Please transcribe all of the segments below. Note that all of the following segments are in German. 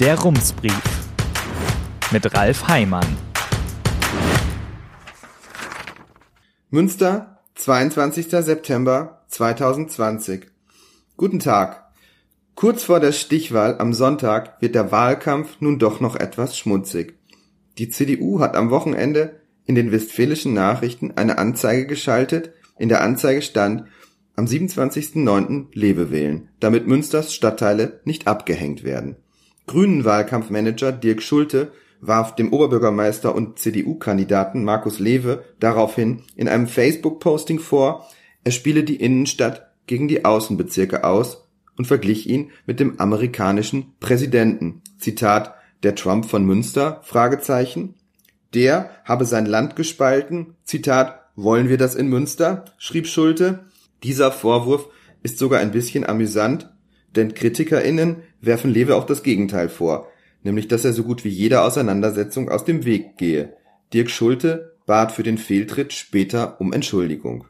Der Rumsbrief mit Ralf Heimann. Münster, 22. September 2020. Guten Tag. Kurz vor der Stichwahl am Sonntag wird der Wahlkampf nun doch noch etwas schmutzig. Die CDU hat am Wochenende in den Westfälischen Nachrichten eine Anzeige geschaltet. In der Anzeige stand am 27.09. Lewe wählen, damit Münsters Stadtteile nicht abgehängt werden. Grünen Wahlkampfmanager Dirk Schulte warf dem Oberbürgermeister und CDU-Kandidaten Markus Lewe daraufhin in einem Facebook-Posting vor, er spiele die Innenstadt gegen die Außenbezirke aus und verglich ihn mit dem amerikanischen Präsidenten. Zitat, der Trump von Münster? Fragezeichen. Der habe sein Land gespalten. Zitat, wollen wir das in Münster? schrieb Schulte. Dieser Vorwurf ist sogar ein bisschen amüsant, denn KritikerInnen werfen Lewe auch das Gegenteil vor, nämlich dass er so gut wie jeder Auseinandersetzung aus dem Weg gehe. Dirk Schulte bat für den Fehltritt später um Entschuldigung.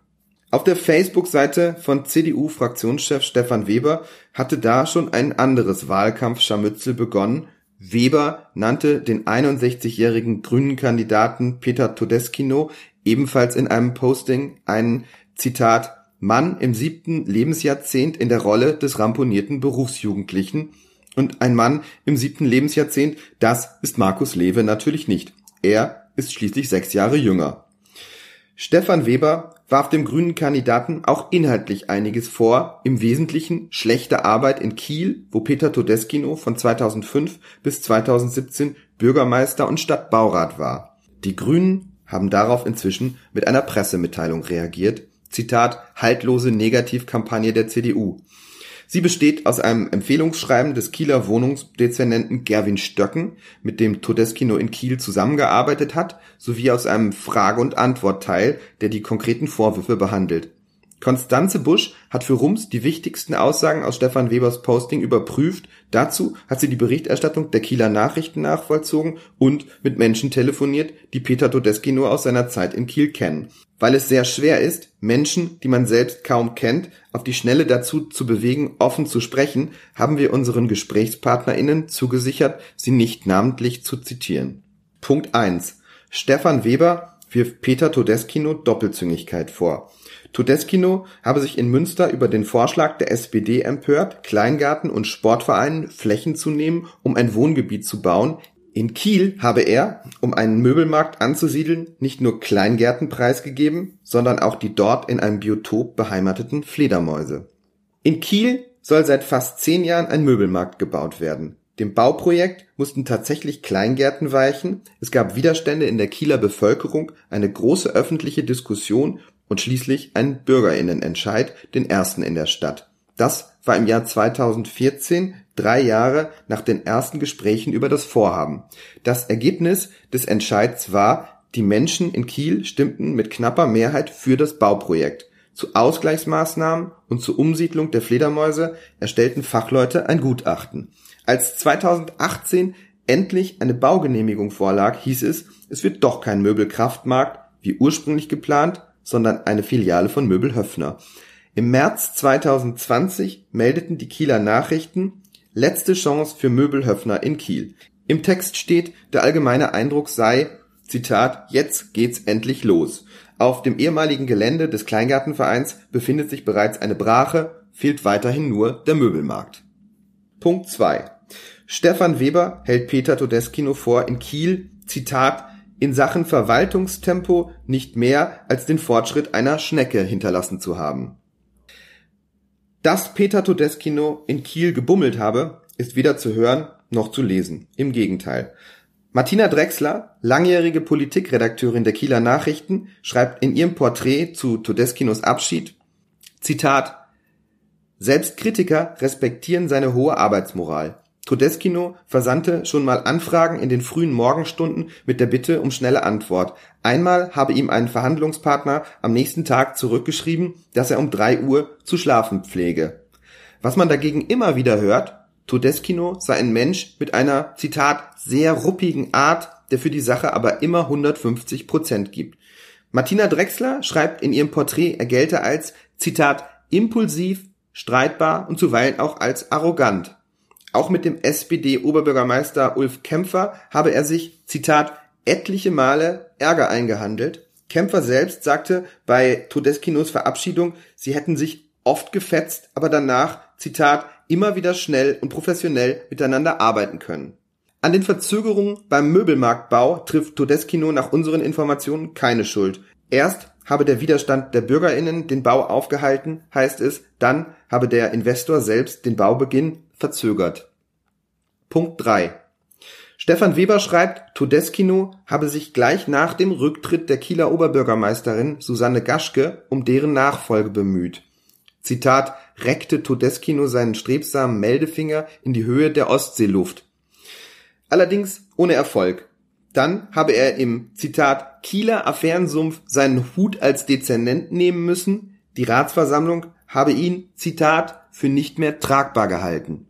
Auf der Facebook-Seite von CDU-Fraktionschef Stefan Weber hatte da schon ein anderes Wahlkampfscharmützel begonnen. Weber nannte den 61-jährigen grünen Kandidaten Peter Todeskino ebenfalls in einem Posting einen Zitat Mann im siebten Lebensjahrzehnt in der Rolle des ramponierten Berufsjugendlichen und ein Mann im siebten Lebensjahrzehnt, das ist Markus Lewe natürlich nicht. Er ist schließlich sechs Jahre jünger. Stefan Weber warf dem grünen Kandidaten auch inhaltlich einiges vor, im Wesentlichen schlechte Arbeit in Kiel, wo Peter Todeskino von 2005 bis 2017 Bürgermeister und Stadtbaurat war. Die Grünen haben darauf inzwischen mit einer Pressemitteilung reagiert, Zitat, haltlose Negativkampagne der CDU. Sie besteht aus einem Empfehlungsschreiben des Kieler Wohnungsdezernenten Gerwin Stöcken, mit dem Todeskino in Kiel zusammengearbeitet hat, sowie aus einem Frage- und Antwortteil, der die konkreten Vorwürfe behandelt. Konstanze Busch hat für Rums die wichtigsten Aussagen aus Stefan Webers Posting überprüft. Dazu hat sie die Berichterstattung der Kieler Nachrichten nachvollzogen und mit Menschen telefoniert, die Peter Todeskino aus seiner Zeit in Kiel kennen. Weil es sehr schwer ist, Menschen, die man selbst kaum kennt, auf die Schnelle dazu zu bewegen, offen zu sprechen, haben wir unseren GesprächspartnerInnen zugesichert, sie nicht namentlich zu zitieren. Punkt 1. Stefan Weber wirft Peter Todeskino Doppelzüngigkeit vor. Todeskino habe sich in Münster über den Vorschlag der SPD empört, Kleingarten und Sportvereinen Flächen zu nehmen, um ein Wohngebiet zu bauen. In Kiel habe er, um einen Möbelmarkt anzusiedeln, nicht nur Kleingärten preisgegeben, sondern auch die dort in einem Biotop beheimateten Fledermäuse. In Kiel soll seit fast zehn Jahren ein Möbelmarkt gebaut werden. Dem Bauprojekt mussten tatsächlich Kleingärten weichen, es gab Widerstände in der Kieler Bevölkerung, eine große öffentliche Diskussion und schließlich einen Bürgerinnenentscheid, den ersten in der Stadt. Das war im Jahr 2014, drei Jahre nach den ersten Gesprächen über das Vorhaben. Das Ergebnis des Entscheids war, die Menschen in Kiel stimmten mit knapper Mehrheit für das Bauprojekt. Zu Ausgleichsmaßnahmen und zur Umsiedlung der Fledermäuse erstellten Fachleute ein Gutachten. Als 2018 endlich eine Baugenehmigung vorlag, hieß es, es wird doch kein Möbelkraftmarkt, wie ursprünglich geplant, sondern eine Filiale von Möbel Höffner. Im März 2020 meldeten die Kieler Nachrichten letzte Chance für Möbel Höffner in Kiel. Im Text steht, der allgemeine Eindruck sei, Zitat, jetzt geht's endlich los. Auf dem ehemaligen Gelände des Kleingartenvereins befindet sich bereits eine Brache, fehlt weiterhin nur der Möbelmarkt. Punkt 2. Stefan Weber hält Peter Todeskino vor, in Kiel, Zitat, in Sachen Verwaltungstempo nicht mehr als den Fortschritt einer Schnecke hinterlassen zu haben. Dass Peter Todeskino in Kiel gebummelt habe, ist weder zu hören noch zu lesen. Im Gegenteil. Martina Drexler, langjährige Politikredakteurin der Kieler Nachrichten, schreibt in ihrem Porträt zu Todeskinos Abschied, Zitat, selbst Kritiker respektieren seine hohe Arbeitsmoral. Todeskino versandte schon mal Anfragen in den frühen Morgenstunden mit der Bitte um schnelle Antwort. Einmal habe ihm ein Verhandlungspartner am nächsten Tag zurückgeschrieben, dass er um drei Uhr zu schlafen pflege. Was man dagegen immer wieder hört, Todeskino sei ein Mensch mit einer, Zitat, sehr ruppigen Art, der für die Sache aber immer 150 Prozent gibt. Martina Drexler schreibt in ihrem Porträt, er gelte als, Zitat, impulsiv, streitbar und zuweilen auch als arrogant. Auch mit dem SPD-Oberbürgermeister Ulf Kämpfer habe er sich, Zitat, etliche Male Ärger eingehandelt. Kämpfer selbst sagte bei Todeskinos Verabschiedung, sie hätten sich oft gefetzt, aber danach, Zitat, immer wieder schnell und professionell miteinander arbeiten können. An den Verzögerungen beim Möbelmarktbau trifft Todeskino nach unseren Informationen keine Schuld. Erst habe der Widerstand der Bürgerinnen den Bau aufgehalten, heißt es, dann habe der Investor selbst den Baubeginn verzögert. Punkt 3. Stefan Weber schreibt, Todeskino habe sich gleich nach dem Rücktritt der Kieler Oberbürgermeisterin Susanne Gaschke um deren Nachfolge bemüht. Zitat, reckte Todeskino seinen strebsamen Meldefinger in die Höhe der Ostseeluft. Allerdings ohne Erfolg. Dann habe er im Zitat Kieler Affärensumpf seinen Hut als Dezernent nehmen müssen. Die Ratsversammlung habe ihn, Zitat, für nicht mehr tragbar gehalten.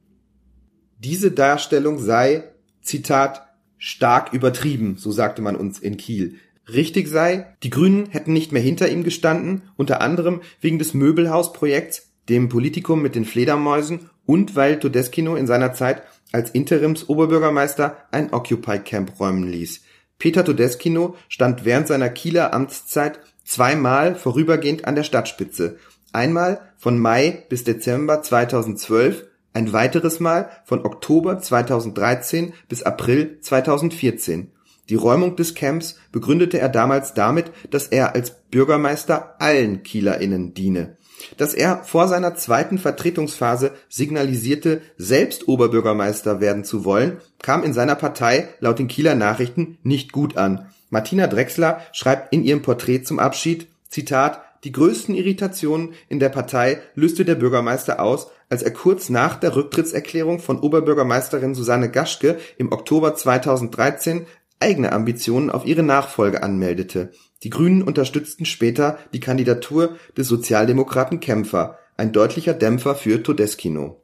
Diese Darstellung sei, Zitat, stark übertrieben, so sagte man uns in Kiel. Richtig sei, die Grünen hätten nicht mehr hinter ihm gestanden, unter anderem wegen des Möbelhausprojekts, dem Politikum mit den Fledermäusen und weil Todeskino in seiner Zeit als Interims-Oberbürgermeister ein Occupy-Camp räumen ließ. Peter Todeskino stand während seiner Kieler Amtszeit zweimal vorübergehend an der Stadtspitze. Einmal von Mai bis Dezember 2012 ein weiteres Mal von Oktober 2013 bis April 2014. Die Räumung des Camps begründete er damals damit, dass er als Bürgermeister allen KielerInnen diene. Dass er vor seiner zweiten Vertretungsphase signalisierte, selbst Oberbürgermeister werden zu wollen, kam in seiner Partei laut den Kieler Nachrichten nicht gut an. Martina Drexler schreibt in ihrem Porträt zum Abschied, Zitat, die größten Irritationen in der Partei löste der Bürgermeister aus, als er kurz nach der Rücktrittserklärung von Oberbürgermeisterin Susanne Gaschke im Oktober 2013 eigene Ambitionen auf ihre Nachfolge anmeldete. Die Grünen unterstützten später die Kandidatur des Sozialdemokraten Kämpfer, ein deutlicher Dämpfer für Todeskino.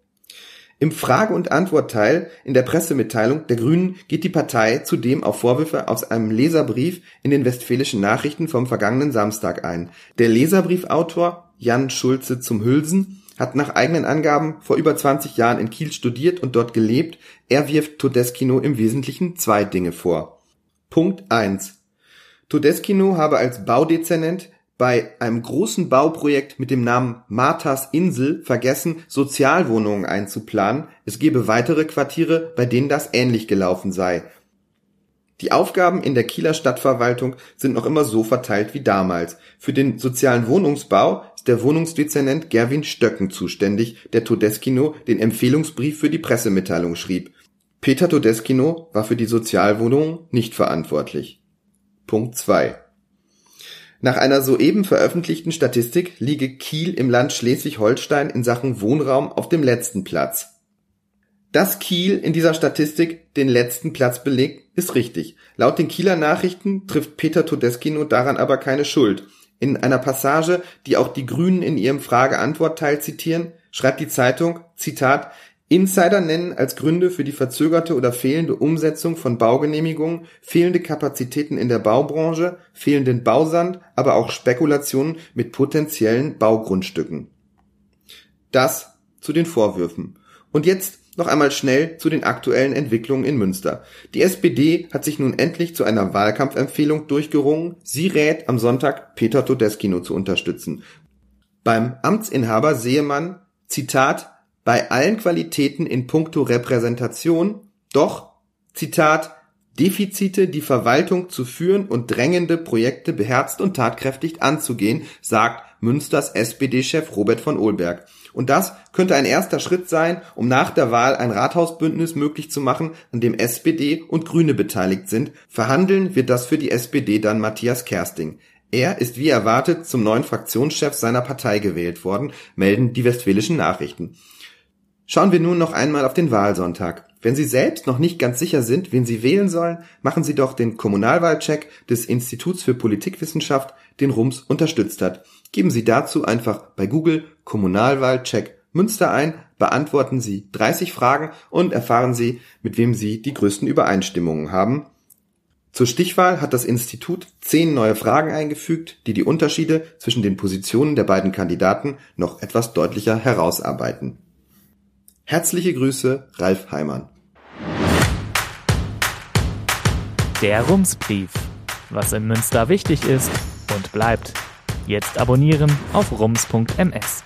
Im Frage- und Antwortteil in der Pressemitteilung der Grünen geht die Partei zudem auf Vorwürfe aus einem Leserbrief in den Westfälischen Nachrichten vom vergangenen Samstag ein. Der Leserbriefautor Jan Schulze zum Hülsen hat nach eigenen Angaben vor über 20 Jahren in Kiel studiert und dort gelebt. Er wirft Todeskino im Wesentlichen zwei Dinge vor. Punkt 1. Todeskino habe als Baudezernent bei einem großen Bauprojekt mit dem Namen Marthas Insel vergessen, Sozialwohnungen einzuplanen. Es gebe weitere Quartiere, bei denen das ähnlich gelaufen sei. Die Aufgaben in der Kieler Stadtverwaltung sind noch immer so verteilt wie damals. Für den sozialen Wohnungsbau ist der Wohnungsdezernent Gerwin Stöcken zuständig, der Todeskino den Empfehlungsbrief für die Pressemitteilung schrieb. Peter Todeskino war für die Sozialwohnungen nicht verantwortlich. Punkt 2. Nach einer soeben veröffentlichten Statistik liege Kiel im Land Schleswig-Holstein in Sachen Wohnraum auf dem letzten Platz. Dass Kiel in dieser Statistik den letzten Platz belegt, ist richtig. Laut den Kieler Nachrichten trifft Peter Todeskino daran aber keine Schuld. In einer Passage, die auch die Grünen in ihrem Frage-Antwort-Teil zitieren, schreibt die Zeitung, Zitat, Insider nennen als Gründe für die verzögerte oder fehlende Umsetzung von Baugenehmigungen fehlende Kapazitäten in der Baubranche, fehlenden Bausand, aber auch Spekulationen mit potenziellen Baugrundstücken. Das zu den Vorwürfen. Und jetzt noch einmal schnell zu den aktuellen Entwicklungen in Münster. Die SPD hat sich nun endlich zu einer Wahlkampfempfehlung durchgerungen. Sie rät am Sonntag Peter Todeskino zu unterstützen. Beim Amtsinhaber sehe man, Zitat, bei allen Qualitäten in puncto Repräsentation, doch, Zitat, Defizite, die Verwaltung zu führen und drängende Projekte beherzt und tatkräftig anzugehen, sagt Münsters SPD-Chef Robert von Ohlberg. Und das könnte ein erster Schritt sein, um nach der Wahl ein Rathausbündnis möglich zu machen, an dem SPD und Grüne beteiligt sind. Verhandeln wird das für die SPD dann Matthias Kersting. Er ist wie erwartet zum neuen Fraktionschef seiner Partei gewählt worden, melden die westfälischen Nachrichten. Schauen wir nun noch einmal auf den Wahlsonntag. Wenn Sie selbst noch nicht ganz sicher sind, wen Sie wählen sollen, machen Sie doch den Kommunalwahlcheck des Instituts für Politikwissenschaft, den RUMS unterstützt hat. Geben Sie dazu einfach bei Google Kommunalwahlcheck Münster ein, beantworten Sie 30 Fragen und erfahren Sie, mit wem Sie die größten Übereinstimmungen haben. Zur Stichwahl hat das Institut zehn neue Fragen eingefügt, die die Unterschiede zwischen den Positionen der beiden Kandidaten noch etwas deutlicher herausarbeiten. Herzliche Grüße, Ralf Heimann. Der Rumsbrief. Was in Münster wichtig ist und bleibt. Jetzt abonnieren auf rums.ms.